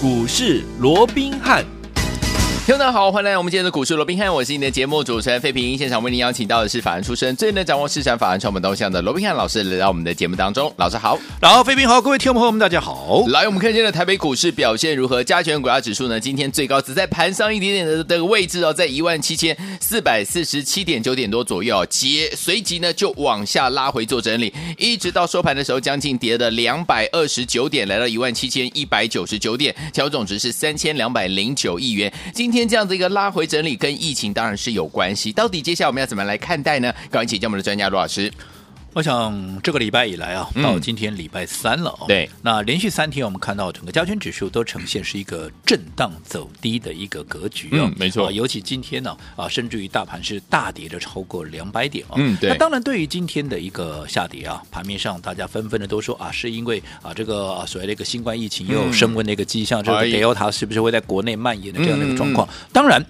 股市罗宾汉。听众好，欢迎来到我们今天的股市罗宾汉，我是你的节目主持人费平。现场为您邀请到的是法案出身、最能掌握市场法案传闻动向的罗宾汉老师来到我们的节目当中。老师好，然后费平好，各位听众朋友们大家好。来，我们看今天的台北股市表现如何？加权股价指数呢？今天最高只在盘上一点点的这个位置哦，在一万七千四百四十七点九点多左右，接随即呢就往下拉回做整理，一直到收盘的时候将近跌了两百二十九点，来到一万七千一百九十九点，成交总值是三千两百零九亿元。今天今天这样子一个拉回。整理跟疫情当然是有关系，到底接下来我们要怎么来看待呢？赶快请教我们的专家罗老师。我想这个礼拜以来啊，到今天礼拜三了哦。对，那连续三天我们看到整个加权指数都呈现是一个震荡走低的一个格局哦。嗯，没错。尤其今天呢啊，甚至于大盘是大跌的超过两百点哦。嗯，对。那当然，对于今天的一个下跌啊，盘面上大家纷纷的都说啊，是因为啊这个所谓的一个新冠疫情又升温的一个迹象，这个 Delta 是不是会在国内蔓延的这样的一个状况？当然。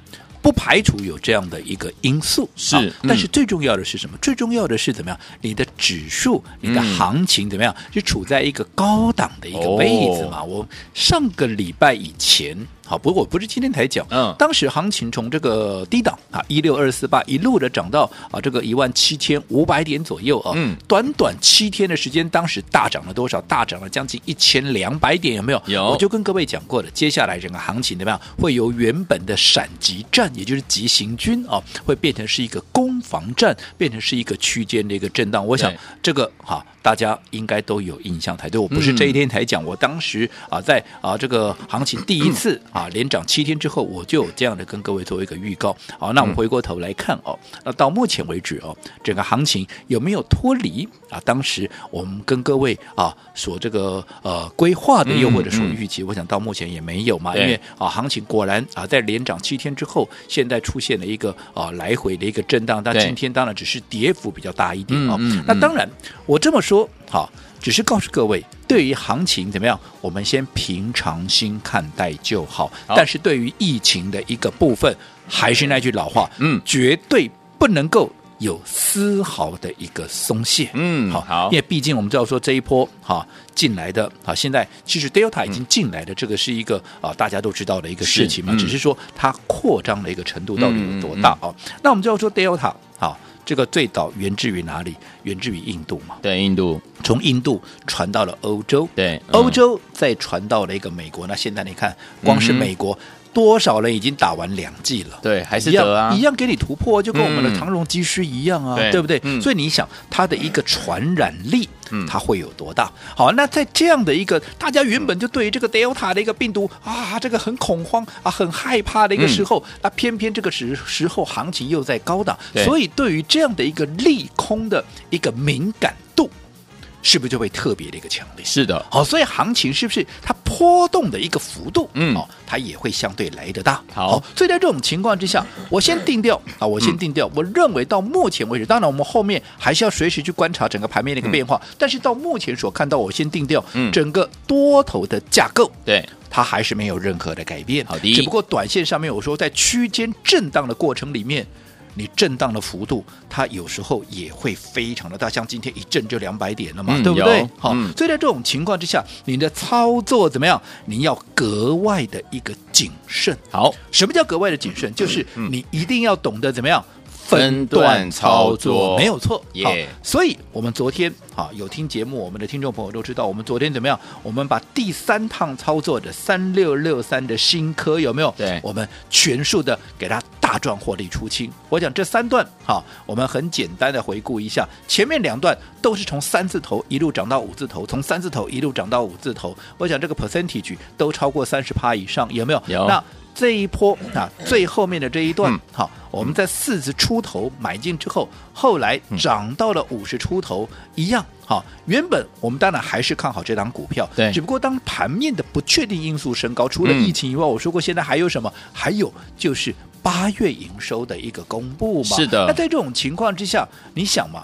不排除有这样的一个因素，是，啊、但是最重要的是什么？嗯、最重要的是怎么样？你的指数、你的行情怎么样？是处在一个高档的一个位置嘛？哦、我上个礼拜以前。好，不过我不是今天才讲，嗯，当时行情从这个低档啊一六二四八一路的涨到啊这个一万七千五百点左右啊，嗯，短短七天的时间，当时大涨了多少？大涨了将近一千两百点，有没有？有，我就跟各位讲过了，接下来整个行情怎么样？会由原本的闪击战，也就是急行军啊，会变成是一个攻防战，变成是一个区间的一个震荡。我想这个哈。大家应该都有印象才对，我不是这一天才讲，我当时啊，在啊这个行情第一次 啊连涨七天之后，我就有这样的跟各位做一个预告。好，那我们回过头来看哦，那到目前为止哦，整个行情有没有脱离啊？当时我们跟各位啊所这个呃规划的，又或者说预期，我想到目前也没有嘛，因为啊行情果然啊在连涨七天之后，现在出现了一个啊来回的一个震荡，但今天当然只是跌幅比较大一点哦。那当然我这么说。好，只是告诉各位，对于行情怎么样，我们先平常心看待就好。好，但是对于疫情的一个部分，还是那句老话，嗯，绝对不能够有丝毫的一个松懈。嗯，好，好，因为毕竟我们知道说这一波哈进来的啊，现在其实 Delta 已经进来的，这个是一个啊大家都知道的一个事情嘛，嗯、只是说它扩张的一个程度到底有多大啊？那我们就要说 Delta 啊。这个最早源自于哪里？源自于印度嘛？对，印度从印度传到了欧洲，对，欧洲再传到了一个美国。那现在你看，光是美国。嗯多少人已经打完两剂了？对，还是得啊，一样给你突破，就跟我们的唐荣机师一样啊，嗯、对不对？嗯、所以你想，它的一个传染力，嗯，它会有多大？好，那在这样的一个大家原本就对于这个 Delta 的一个病毒啊，这个很恐慌啊，很害怕的一个时候，嗯、那偏偏这个时时候行情又在高档，所以对于这样的一个利空的一个敏感度。是不是就会特别的一个强烈？是的，好，所以行情是不是它波动的一个幅度，嗯，哦，它也会相对来得大。好，所以在这种情况之下，我先定调啊，我先定调。嗯、我认为到目前为止，当然我们后面还是要随时去观察整个盘面的一个变化。嗯、但是到目前所看到，我先定调，嗯，整个多头的架构，对，它还是没有任何的改变。好的，只不过短线上面，我说在区间震荡的过程里面。你震荡的幅度，它有时候也会非常的大，像今天一震就两百点了嘛，嗯、对不对？好，嗯、所以在这种情况之下，你的操作怎么样？你要格外的一个谨慎。好，什么叫格外的谨慎？就是你一定要懂得怎么样。分段操作没有错，好.所以我们昨天啊有听节目，我们的听众朋友都知道，我们昨天怎么样？我们把第三趟操作的三六六三的新科有没有？对，我们全数的给它大赚获利出清。我讲这三段好，我们很简单的回顾一下，前面两段都是从三字头一路涨到五字头，从三字头一路涨到五字头。我讲这个 percentage 都超过三十趴以上，有没有？有。那这一波啊，最后面的这一段，好、嗯，我们在四十出头买进之后，后来涨到了五十出头，一样，好，原本我们当然还是看好这档股票，对，只不过当盘面的不确定因素升高，除了疫情以外，我说过现在还有什么？还有就是八月营收的一个公布嘛，是的。那在这种情况之下，你想嘛，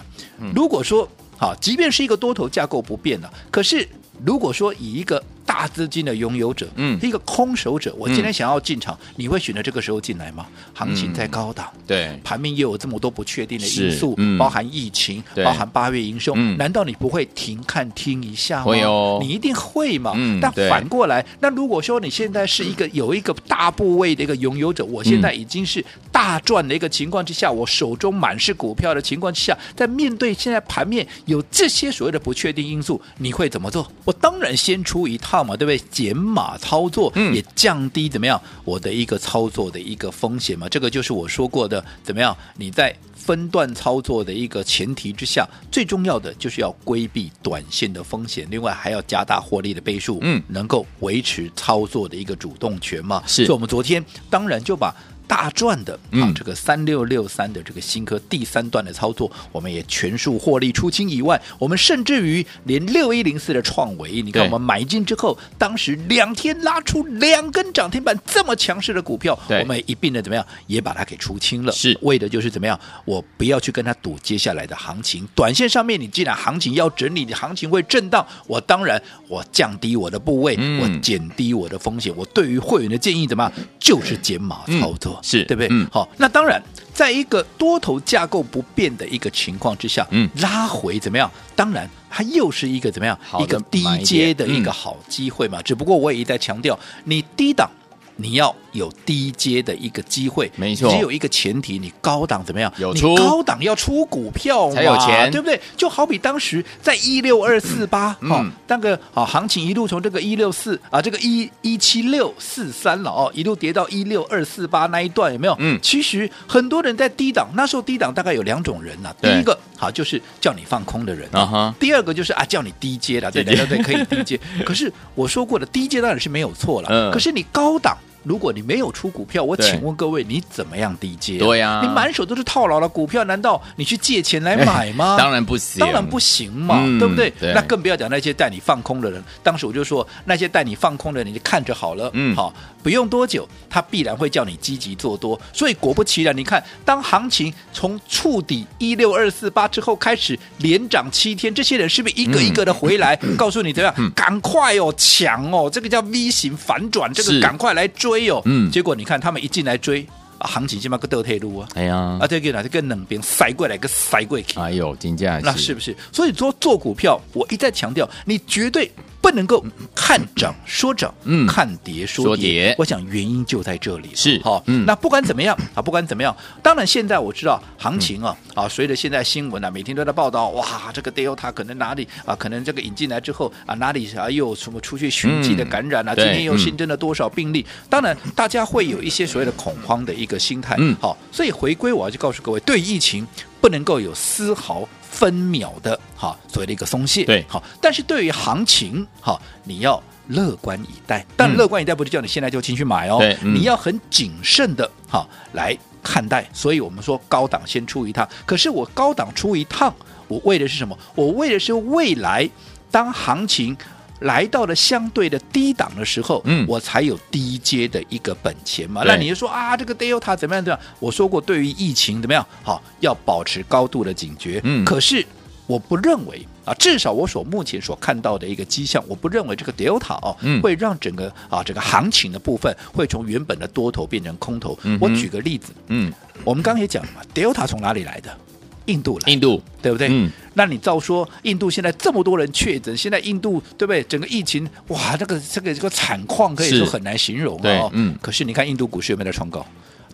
如果说好，即便是一个多头架构不变了，可是如果说以一个大资金的拥有者，嗯，一个空手者，我今天想要进场，嗯、你会选择这个时候进来吗？行情在高档，嗯、对，盘面也有这么多不确定的因素，嗯、包含疫情，包含八月营收，嗯、难道你不会停看听一下吗？会哦，你一定会嘛。嗯，但反过来，那如果说你现在是一个有一个大部位的一个拥有者，我现在已经是大赚的一个情况之下，我手中满是股票的情况之下，在面对现在盘面有这些所谓的不确定因素，你会怎么做？我当然先出一套嘛，对不对？减码操作，嗯也降低怎么样我的一个操作的一个风险嘛。这个就是我说过的，怎么样？你在分段操作的一个前提之下，最重要的就是要规避短线的风险，另外还要加大获利的倍数，嗯，能够维持操作的一个主动权嘛。是，所以我们昨天当然就把。大赚的啊，这个三六六三的这个新科第三段的操作，我们也全数获利出清以外，我们甚至于连六一零四的创维，你看我们买进之后，当时两天拉出两根涨停板，这么强势的股票，我们一并的怎么样，也把它给出清了，是。为的就是怎么样，我不要去跟他赌接下来的行情，短线上面你既然行情要整理，你行情会震荡，我当然我降低我的部位，嗯、我减低我的风险，我对于会员的建议怎么样，就是减码操作。嗯是对不对？嗯，好，那当然，在一个多头架构不变的一个情况之下，嗯，拉回怎么样？当然，它又是一个怎么样？一个低阶的一个好机会嘛。只不过我也一再强调，你低档。你要有低阶的一个机会，没错，只有一个前提，你高档怎么样？有出。你高档要出股票才有钱，对不对？就好比当时在一六二四八，哈，那个啊，行情一路从这个一六四啊，这个一一七六四三了哦，一路跌到一六二四八那一段有没有？嗯，其实很多人在低档，那时候低档大概有两种人呐、啊，第一个好就是叫你放空的人。啊哈，第二个就是啊叫你低阶的，对对？对，可以低阶。可是我说过的低阶当然是没有错了，嗯，可是你高档。如果你没有出股票，我请问各位，你怎么样低接、啊？对呀、啊，你满手都是套牢的股票，难道你去借钱来买吗？当然不行，当然不行嘛，嗯、对不对，对？那更不要讲那些带你放空的人。当时我就说，那些带你放空的人，你就看着好了，嗯，好，不用多久，他必然会叫你积极做多。所以果不其然，你看，当行情从触底一六二四八之后开始连涨七天，这些人是不是一个一个的回来，嗯、告诉你怎么样？嗯、赶快哦，抢哦，这个叫 V 型反转，这个赶快来追哦，嗯，结果。你看他们一进来追啊，行情起码个倒退路啊，哎呀，啊这个哪这个冷冰塞过来个塞过去，哎呦，金价那是不是？所以说做股票，我一再强调，你绝对。不能够看涨说涨，嗯，看跌说跌。我想原因就在这里，是。好，嗯。那不管怎么样啊，不管怎么样，当然现在我知道行情啊，嗯、啊，随着现在新闻啊，每天都在报道，哇，这个 Delta 可能哪里啊，可能这个引进来之后啊，哪里啊又什么出去寻迹的感染啊、嗯，今天又新增了多少病例？当然，大家会有一些所谓的恐慌的一个心态，嗯，好，所以回归我要去告诉各位，对疫情不能够有丝毫。分秒的哈，所谓的一个松懈，对，好，但是对于行情哈，你要乐观以待。但乐观以待不是叫你现在就进去买哦，对，你要很谨慎的哈来看待。所以我们说高档先出一趟，可是我高档出一趟，我为的是什么？我为的是未来当行情。来到了相对的低档的时候，嗯，我才有低阶的一个本钱嘛。那你就说啊，这个 Delta 怎么样？怎么样？我说过，对于疫情怎么样？好，要保持高度的警觉。嗯，可是我不认为啊，至少我所目前所看到的一个迹象，我不认为这个 Delta 哦，嗯，会让整个啊这个行情的部分会从原本的多头变成空头。嗯，我举个例子，嗯，我们刚刚也讲了嘛，Delta 从哪里来的？印度了，印度对不对？嗯，那你照说，印度现在这么多人确诊，现在印度对不对？整个疫情哇，这个这个这个惨况可以说很难形容哦。嗯，可是你看印度股市有没有在创高？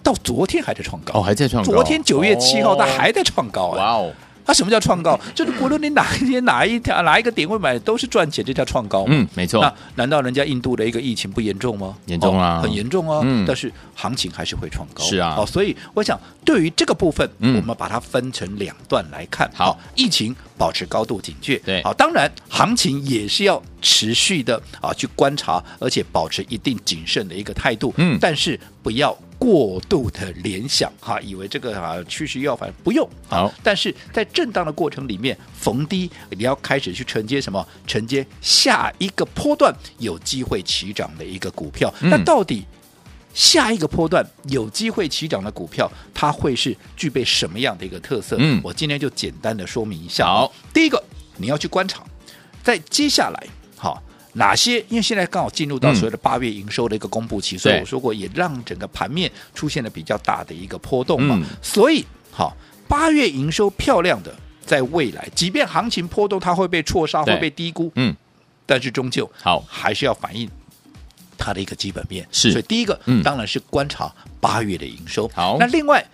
到昨天还在创高哦，还在创高。昨天九月七号，它还在创高啊！哇哦。它什么叫创高？就是不论你哪一天哪一条哪一个点位买，都是赚钱，这叫创高。嗯，没错。那难道人家印度的一个疫情不严重吗？严重啊，哦、很严重啊。嗯。但是行情还是会创高。是啊。哦，所以我想，对于这个部分，嗯，我们把它分成两段来看。好，疫情保持高度警戒。对。好，当然行情也是要持续的啊去观察，而且保持一定谨慎的一个态度。嗯。但是不要。过度的联想哈，以为这个啊趋势要反不用好，但是在震荡的过程里面逢低你要开始去承接什么？承接下一个波段有机会起涨的一个股票。嗯、那到底下一个波段有机会起涨的股票，它会是具备什么样的一个特色？嗯，我今天就简单的说明一下。好，第一个你要去观察，在接下来好。哪些？因为现在刚好进入到所谓的八月营收的一个公布期，嗯、所以我说过，也让整个盘面出现了比较大的一个波动嘛。嗯、所以，好，八月营收漂亮的，在未来，即便行情波动，它会被错杀，会被低估，嗯，但是终究好还是要反映它的一个基本面。是，所以第一个，嗯、当然是观察八月的营收。好，那另外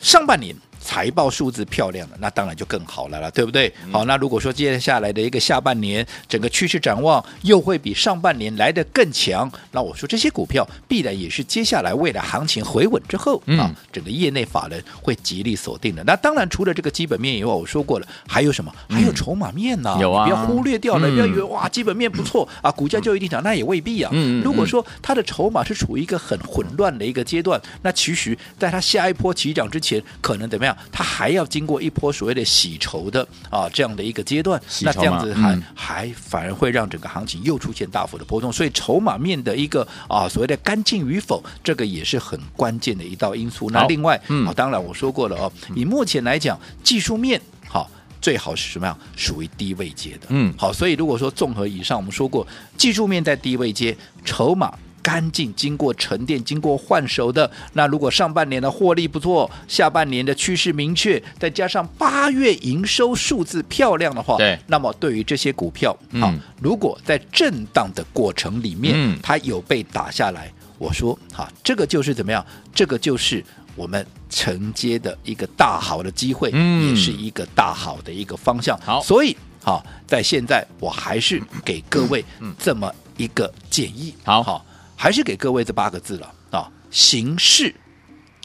上半年。财报数字漂亮了，那当然就更好了啦，对不对？嗯、好，那如果说接下来的一个下半年，整个趋势展望又会比上半年来的更强，那我说这些股票必然也是接下来未来行情回稳之后、嗯、啊，整个业内法人会极力锁定的。那当然除了这个基本面以外，我说过了，还有什么？还有筹码面呢、啊？有啊，不要忽略掉了，嗯、不要以为哇，基本面不错啊，股价就一定涨，那也未必啊。嗯，如果说它的筹码是处于一个很混乱的一个阶段，那其实在它下一波起涨之前，可能怎么样？它还要经过一波所谓的洗筹的啊这样的一个阶段，那这样子还、嗯、还反而会让整个行情又出现大幅的波动，所以筹码面的一个啊所谓的干净与否，这个也是很关键的一道因素。那另外，嗯，当然我说过了哦，以目前来讲，技术面好最好是什么样？属于低位阶的，嗯，好，所以如果说综合以上，我们说过技术面在低位阶，筹码。干净，经过沉淀，经过换手的。那如果上半年的获利不错，下半年的趋势明确，再加上八月营收数字漂亮的话，对，那么对于这些股票，嗯、啊，如果在震荡的过程里面，嗯，它有被打下来，我说，哈、啊，这个就是怎么样？这个就是我们承接的一个大好的机会，嗯，也是一个大好的一个方向。好，所以，好、啊，在现在我还是给各位这么一个建议。好好。还是给各位这八个字了啊，形式。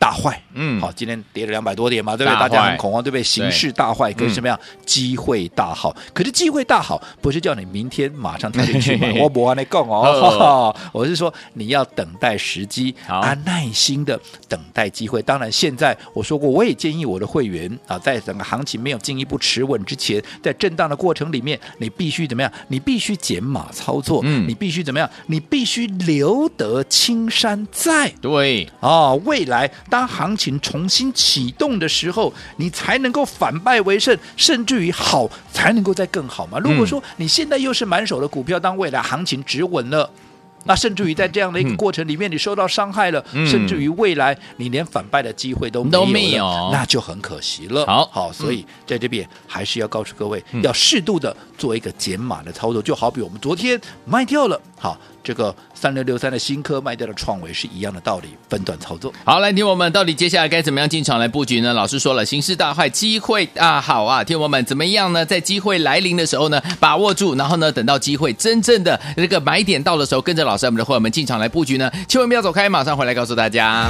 大坏，嗯，好，今天跌了两百多点嘛，对不对？大家很恐慌，对不对？形势大坏跟什么样？机会大好。可是机会大好不是叫你明天马上跳进去买？我不跟你讲哦，我是说你要等待时机，啊，耐心的等待机会。当然，现在我说过，我也建议我的会员啊，在整个行情没有进一步持稳之前，在震荡的过程里面，你必须怎么样？你必须减码操作，嗯，你必须怎么样？你必须留得青山在，对啊，未来。当行情重新启动的时候，你才能够反败为胜，甚至于好才能够再更好嘛。如果说你现在又是满手的股票，当未来行情止稳了，那甚至于在这样的一个过程里面，你受到伤害了，嗯、甚至于未来你连反败的机会都没有，都没有，那就很可惜了。好，好，所以在这边还是要告诉各位，嗯、要适度的做一个减码的操作，就好比我们昨天卖掉了，好。这个三六六三的新科卖掉的创维是一样的道理，分段操作。好，来听我们到底接下来该怎么样进场来布局呢？老师说了，形势大坏，机会啊好啊！听我们怎么样呢？在机会来临的时候呢，把握住，然后呢，等到机会真正的这个买点到的时候，跟着老师我们的伙伴们进场来布局呢，千万不要走开，马上回来告诉大家。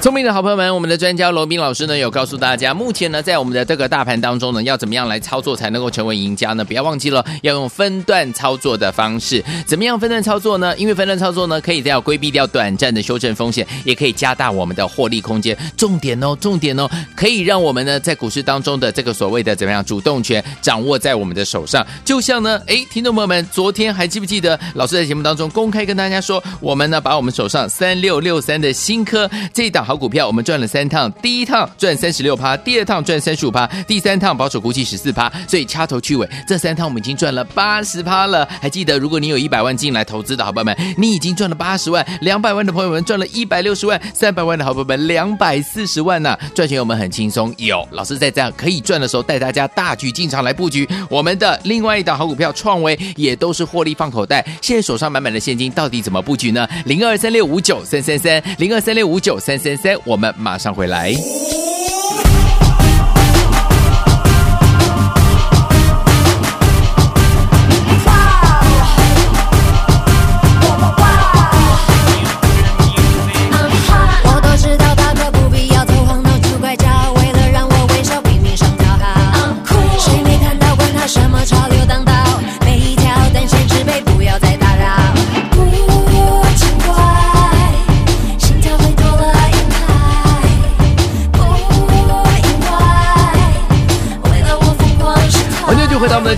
聪明的好朋友们，我们的专家罗宾老师呢，有告诉大家，目前呢，在我们的这个大盘当中呢，要怎么样来操作才能够成为赢家呢？不要忘记了，要用分段操作的方式。怎么样分段操作呢？因为分段操作呢，可以这样规避掉短暂的修正风险，也可以加大我们的获利空间。重点哦，重点哦，可以让我们呢，在股市当中的这个所谓的怎么样主动权掌握在我们的手上。就像呢，哎，听众朋友们，昨天还记不记得老师在节目当中公开跟大家说，我们呢，把我们手上三六六三的新科这一档。好股票，我们赚了三趟，第一趟赚三十六趴，第二趟赚三十五趴，第三趟保守估计十四趴，所以掐头去尾，这三趟我们已经赚了八十趴了。还记得，如果你有一百万进来投资的好朋友们，你已经赚了八十万；两百万的朋友们赚了一百六十万；三百万的好朋友们两百四十万呐、啊！赚钱我们很轻松，有老师在这样可以赚的时候，带大家大举进场来布局我们的另外一档好股票创维，也都是获利放口袋。现在手上满满的现金，到底怎么布局呢？零二三六五九三三三，零二三六五九三三三。我们马上回来。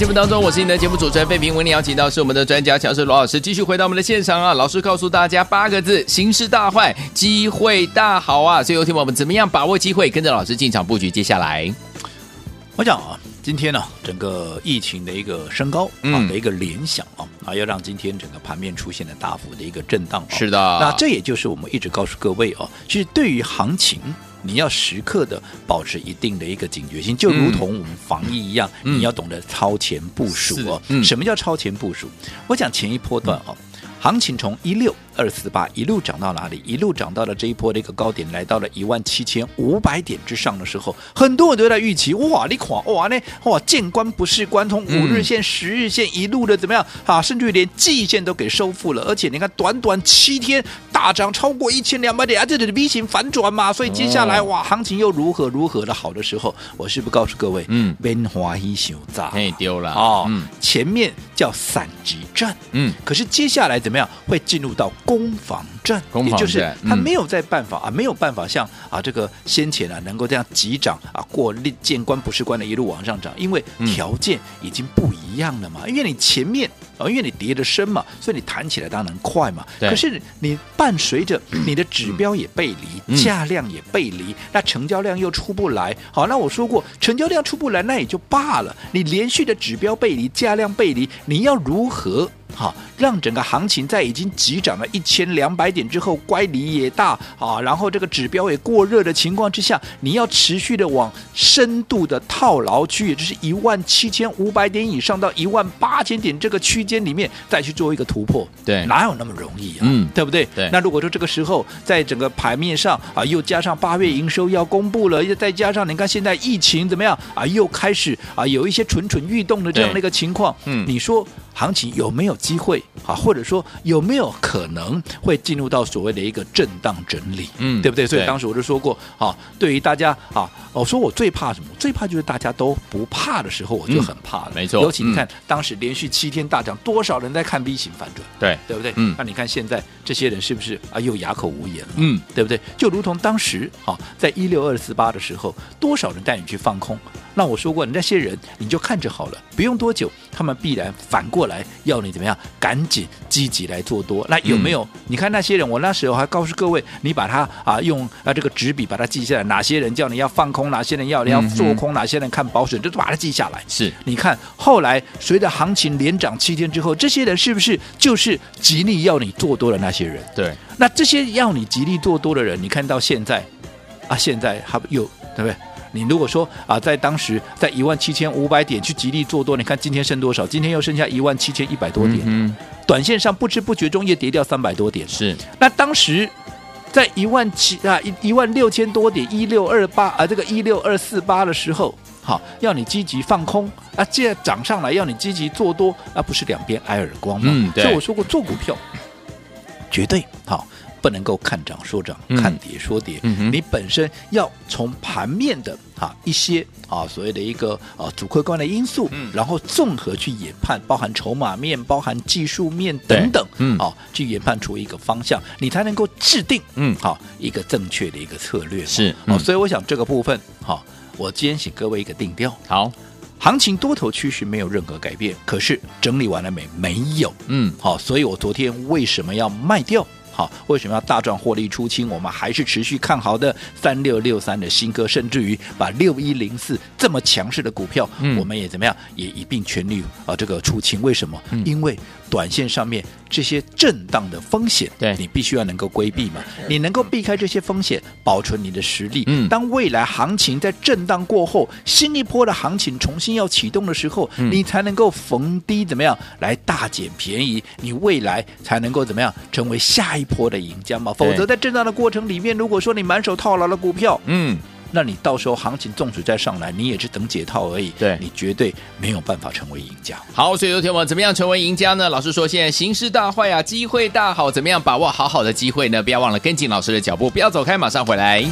节目当中，我是你的节目主持人费平，为你邀请到是我们的专家强势罗老师，继续回到我们的现场啊。老师告诉大家八个字：形势大坏，机会大好啊！所以有听我们怎么样把握机会，跟着老师进场布局？接下来，我讲啊，今天呢，整个疫情的一个升高啊的一个联想啊，啊，要让今天整个盘面出现了大幅的一个震荡。是的，那这也就是我们一直告诉各位哦，其实对于行情。你要时刻的保持一定的一个警觉性，就如同我们防疫一样，嗯、你要懂得超前部署哦。嗯、什么叫超前部署？我讲前一波段哦，行情从一六。二四八一路涨到哪里？一路涨到了这一波的一个高点，来到了一万七千五百点之上的时候，很多人都在预期哇，你看哇呢哇，见关不是关，从五日线、十日线一路的怎么样？啊？甚至于连季线都给收复了，而且你看短短七天大涨超过一千两百点啊，这里的 V 型反转嘛，所以接下来哇，行情又如何？如何的好的时候，我是不是告诉各位，嗯，边花一小炸，嘿丢了。哦，嗯，前面叫散集战，嗯，可是接下来怎么样？会进入到。攻防战，也就是他没有在办法啊，没有办法像啊这个先前啊能够这样急涨啊过见关不是关的一路往上涨，因为条件已经不一样了嘛，因为你前面啊因为你跌的深嘛，所以你弹起来当然快嘛。可是你伴随着 你的指标也背离，价量也背离，那成交量又出不来。好，那我说过成交量出不来那也就罢了，你连续的指标背离，价量背离，你要如何？好，让整个行情在已经急涨了一千两百点之后，乖离也大啊，然后这个指标也过热的情况之下，你要持续的往深度的套牢区，也就是一万七千五百点以上到一万八千点这个区间里面再去做一个突破，对，哪有那么容易啊？嗯，对不对？对。那如果说这个时候在整个盘面上啊，又加上八月营收要公布了，又再加上你看现在疫情怎么样啊，又开始啊有一些蠢蠢欲动的这样的一个情况，嗯，你说。行情有没有机会啊？或者说有没有可能会进入到所谓的一个震荡整理？嗯，对不对？所以当时我就说过啊，对于大家啊，我说我最怕什么？最怕就是大家都不怕的时候，我就很怕了。没错，尤其你看当时连续七天大涨，多少人在看 V 型反转？对，对不对？嗯，那你看现在这些人是不是啊又哑口无言了？嗯，对不对？就如同当时啊，在一六二四八的时候，多少人带你去放空？那我说过，那些人你就看着好了，不用多久，他们必然反过来要你怎么样，赶紧积极来做多。那有没有？嗯、你看那些人，我那时候还告诉各位，你把它啊用啊这个纸笔把它记下来，哪些人叫你要放空，哪些人要你要做空，嗯、哪些人看保守，就把它记下来。是，你看后来随着行情连涨七天之后，这些人是不是就是极力要你做多的那些人？对。那这些要你极力做多的人，你看到现在啊，现在还有对不对？你如果说啊，在当时在一万七千五百点去极力做多，你看今天剩多少？今天又剩下一万七千一百多点，嗯，短线上不知不觉中也跌掉三百多点。是，那当时在一万七啊一一万六千多点一六二八啊这个一六二四八的时候，好，要你积极放空啊，既然涨上来要你积极做多，那不是两边挨耳光吗？嗯，对。所以我说过做股票绝对好。不能够看涨说涨，看跌说跌。你本身要从盘面的啊一些啊所谓的一个啊主客观的因素，嗯、然后综合去研判，包含筹码面、包含技术面等等，嗯，啊去研判出一个方向，你才能够制定嗯好一个正确的一个策略。是，嗯、所以我想这个部分哈，我今天请各位一个定调。好，行情多头趋势没有任何改变，可是整理完了没？没有。嗯，好，所以我昨天为什么要卖掉？好，为什么要大赚获利出清？我们还是持续看好的三六六三的新歌，甚至于把六一零四这么强势的股票，嗯、我们也怎么样，也一并全力啊这个出清。为什么？嗯、因为。短线上面这些震荡的风险，对你必须要能够规避嘛。你能够避开这些风险，保存你的实力。嗯，当未来行情在震荡过后，新一波的行情重新要启动的时候，嗯、你才能够逢低怎么样来大捡便宜，你未来才能够怎么样成为下一波的赢家嘛。否则在震荡的过程里面，如果说你满手套牢了股票，嗯。那你到时候行情纵使再上来，你也是等解套而已。对，你绝对没有办法成为赢家。好，所以有天我们怎么样成为赢家呢？老师说，现在形势大坏啊，机会大好，怎么样把握好好的机会呢？不要忘了跟紧老师的脚步，不要走开，马上回来。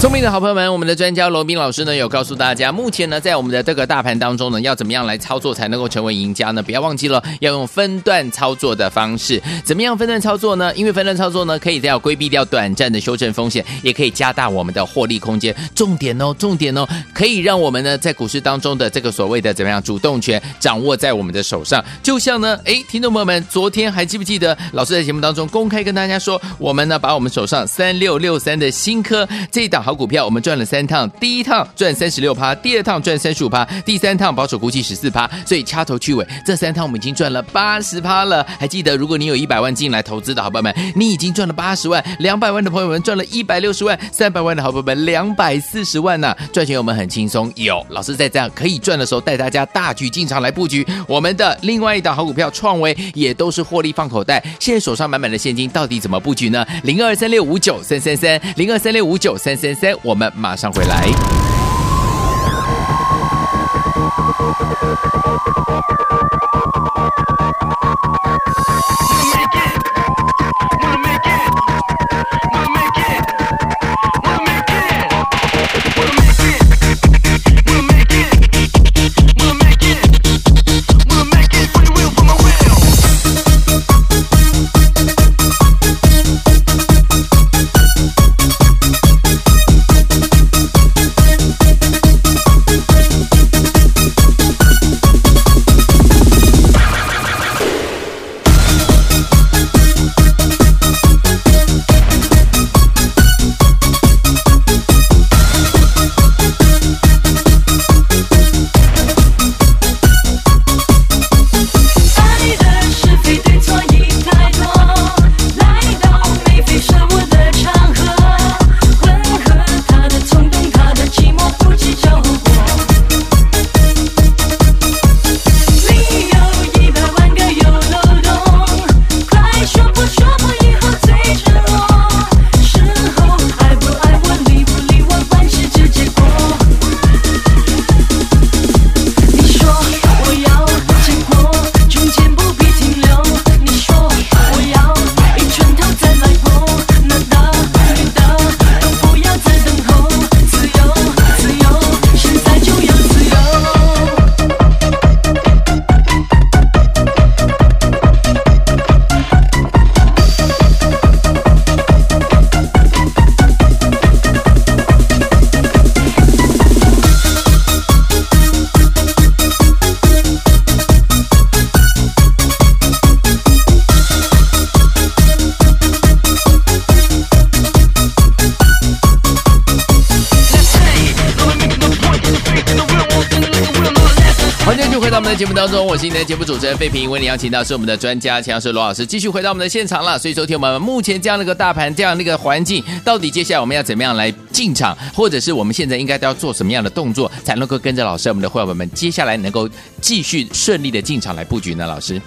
聪明的好朋友们，我们的专家罗宾老师呢，有告诉大家，目前呢，在我们的这个大盘当中呢，要怎么样来操作才能够成为赢家呢？不要忘记了，要用分段操作的方式。怎么样分段操作呢？因为分段操作呢，可以要规避掉短暂的修正风险，也可以加大我们的获利空间。重点哦，重点哦，可以让我们呢，在股市当中的这个所谓的怎么样主动权掌握在我们的手上。就像呢，哎，听众朋友们，昨天还记不记得老师在节目当中公开跟大家说，我们呢，把我们手上三六六三的新科这一档。好股票，我们赚了三趟，第一趟赚三十六趴，第二趟赚三十五趴，第三趟保守估计十四趴，所以掐头去尾，这三趟我们已经赚了八十趴了。还记得，如果你有一百万进来投资的好朋友们，你已经赚了八十万；两百万的朋友们赚了一百六十万；三百万的好朋友们两百四十万呢、赚钱我们很轻松，有老师在这样可以赚的时候，带大家大举进场来布局我们的另外一档好股票创维，也都是获利放口袋。现在手上满满的现金，到底怎么布局呢？零二三六五九三三三，零二三六五九三三。三，我们马上回来。节目当中，我是你的节目主持人费平，为你邀请到是我们的专家强师罗老师，继续回到我们的现场了。所以，昨天我们目前这样的一个大盘，这样的一个环境，到底接下来我们要怎么样来进场，或者是我们现在应该都要做什么样的动作，才能够跟着老师，我们的会员们接下来能够继续顺利的进场来布局呢？老师，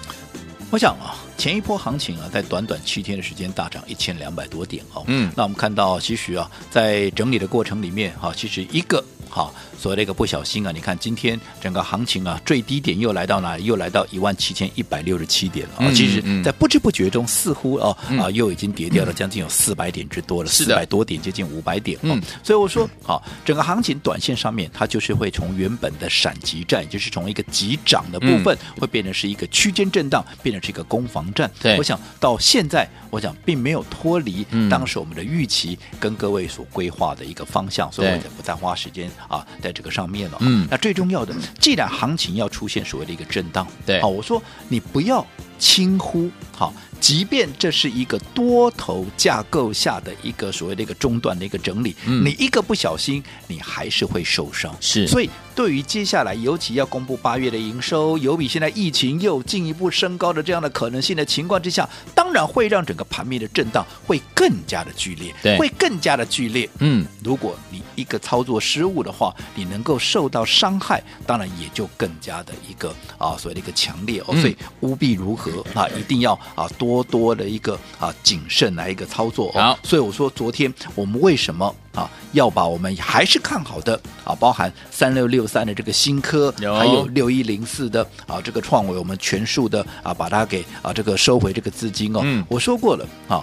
我想啊，前一波行情啊，在短短七天的时间大涨一千两百多点哦。嗯，那我们看到，其实啊，在整理的过程里面，哈，其实一个。好，所谓的一个不小心啊，你看今天整个行情啊，最低点又来到哪里？又来到一万七千一百六十七点了。啊、嗯。其实，在不知不觉中，似乎哦、嗯、啊，又已经跌掉了将近有四百点之多了，四百多点，接近五百点。嗯，所以我说，好，整个行情短线上面，它就是会从原本的闪击战，也就是从一个急涨的部分，会变成是一个区间震荡，变成是一个攻防战。对，我想到现在，我想并没有脱离当时我们的预期跟各位所规划的一个方向，所以我也不再花时间。啊，在这个上面了。嗯，那最重要的，既然行情要出现所谓的一个震荡，对，好，我说你不要轻忽，好。即便这是一个多头架构下的一个所谓的一个中段的一个整理，嗯，你一个不小心，你还是会受伤。是，所以对于接下来，尤其要公布八月的营收，有比现在疫情又进一步升高的这样的可能性的情况之下，当然会让整个盘面的震荡会更加的剧烈，对，会更加的剧烈。嗯，如果你一个操作失误的话，你能够受到伤害，当然也就更加的一个啊所谓的一个强烈哦。嗯，所以务必如何啊，一定要啊多。多多的一个啊谨慎来一个操作哦，所以我说昨天我们为什么啊要把我们还是看好的啊，包含三六六三的这个新科，还有六一零四的啊这个创维，我们全数的啊把它给啊这个收回这个资金哦。嗯，我说过了啊，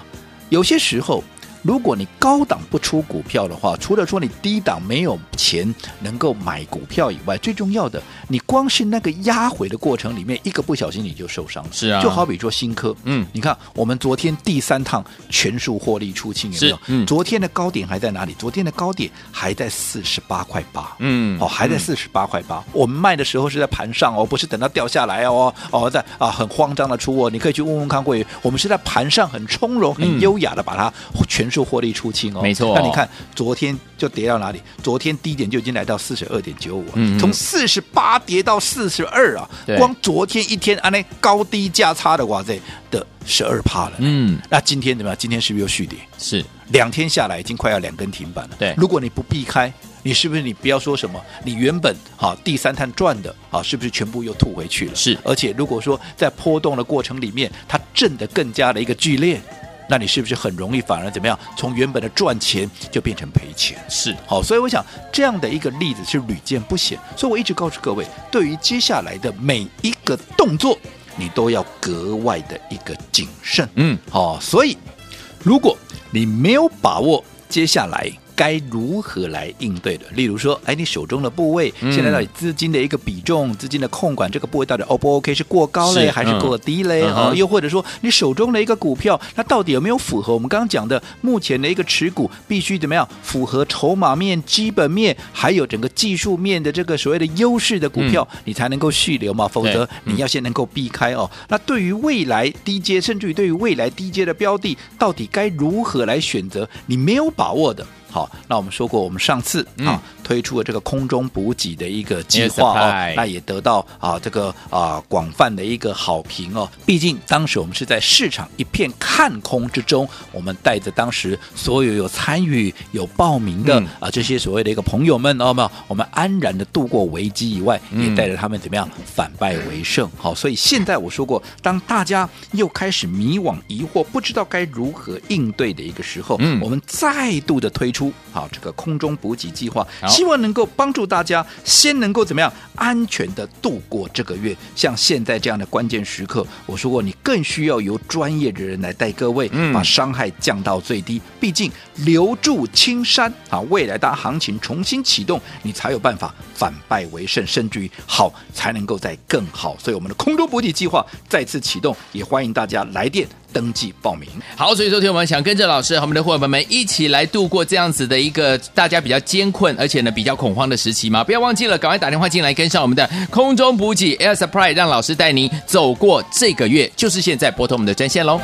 有些时候如果你高档不出股票的话，除了说你低档没有钱能够买股票以外，最重要的，你光是那个压回的过程里面，一个不小心你就受伤了。是啊，就好比说新科，嗯，你看我们昨天第三趟全数获利出清有没有？嗯，昨天的高点还在哪里？昨天的高点还在四十八块八，嗯，哦，还在四十八块八。我们卖的时候是在盘上哦，不是等到掉下来哦，哦，在啊很慌张的出哦。你可以去问问看会员，我们是在盘上很从容、很优雅的把它全数获利出清哦。没错，那你看昨天就跌到哪里？昨天低点就已经来到四十二点九五，从四十八跌到四十二啊，光昨天一天啊那高低价差的哇塞的十二趴了。嗯，那今天怎么样？今天是不是又续跌？是两天下来已经快要两根停板了。对，如果你不避开，你是不是你不要说什么？你原本好第三趟赚的啊，是不是全部又吐回去了？是，而且如果说在波动的过程里面，它震得更加的一个剧烈。那你是不是很容易反而怎么样？从原本的赚钱就变成赔钱？是，好，所以我想这样的一个例子是屡见不鲜。所以我一直告诉各位，对于接下来的每一个动作，你都要格外的一个谨慎。嗯，好，所以如果你没有把握接下来。该如何来应对的？例如说，哎，你手中的部位，现在到底资金的一个比重、资金的控管，这个部位到底 O 不 OK？是过高嘞，还是过低嘞？啊，又或者说，你手中的一个股票，它到底有没有符合我们刚刚讲的目前的一个持股必须怎么样？符合筹码面、基本面，还有整个技术面的这个所谓的优势的股票，你才能够续留嘛？否则你要先能够避开哦。那对于未来低阶，甚至于对于未来低阶的标的，到底该如何来选择？你没有把握的。好，那我们说过，我们上次啊、嗯、推出了这个空中补给的一个计划哦，那也得到啊这个啊广泛的一个好评哦。毕竟当时我们是在市场一片看空之中，我们带着当时所有有参与、有报名的、嗯、啊这些所谓的一个朋友们哦，没有我们安然的度过危机以外，也带着他们怎么样反败为胜。好，所以现在我说过，当大家又开始迷惘、疑惑，不知道该如何应对的一个时候，嗯，我们再度的推出。出好，这个空中补给计划，希望能够帮助大家先能够怎么样安全的度过这个月。像现在这样的关键时刻，我说过，你更需要由专业的人来带各位，把伤害降到最低。毕竟留住青山啊，未来大行情重新启动，你才有办法反败为胜，甚至于好才能够再更好。所以我们的空中补给计划再次启动，也欢迎大家来电。登记报名，好，所以说天我们想跟着老师和我们的伙伴们一起来度过这样子的一个大家比较艰困，而且呢比较恐慌的时期吗？不要忘记了，赶快打电话进来跟上我们的空中补给 Air Surprise，让老师带您走过这个月，就是现在拨通我们的专线喽。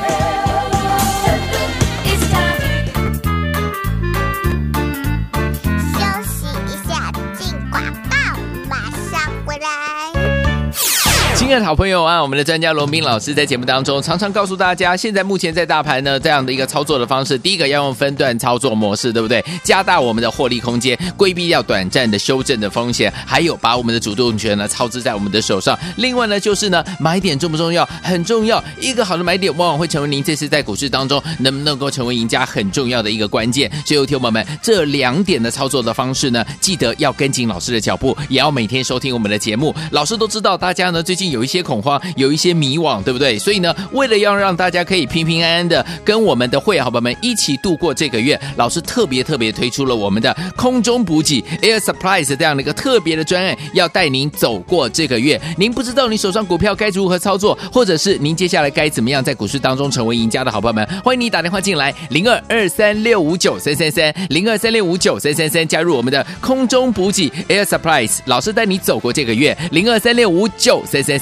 亲爱的好朋友啊，我们的专家罗宾老师在节目当中常常告诉大家，现在目前在大盘呢这样的一个操作的方式，第一个要用分段操作模式，对不对？加大我们的获利空间，规避掉短暂的修正的风险，还有把我们的主动权呢操之在我们的手上。另外呢，就是呢买点重不重要？很重要。一个好的买点往往会成为您这次在股市当中能不能够成为赢家很重要的一个关键。所以，听友们，这两点的操作的方式呢，记得要跟紧老师的脚步，也要每天收听我们的节目。老师都知道，大家呢最近有。有一些恐慌，有一些迷惘，对不对？所以呢，为了要让大家可以平平安安的跟我们的会员好朋友们一起度过这个月，老师特别特别推出了我们的空中补给 Air Surprise 这样的一个特别的专案，要带您走过这个月。您不知道你手上股票该如何操作，或者是您接下来该怎么样在股市当中成为赢家的好朋友们，欢迎你打电话进来零二二三六五九三三三零二三六五九三三三，加入我们的空中补给 Air Surprise，老师带你走过这个月零二三六五九三三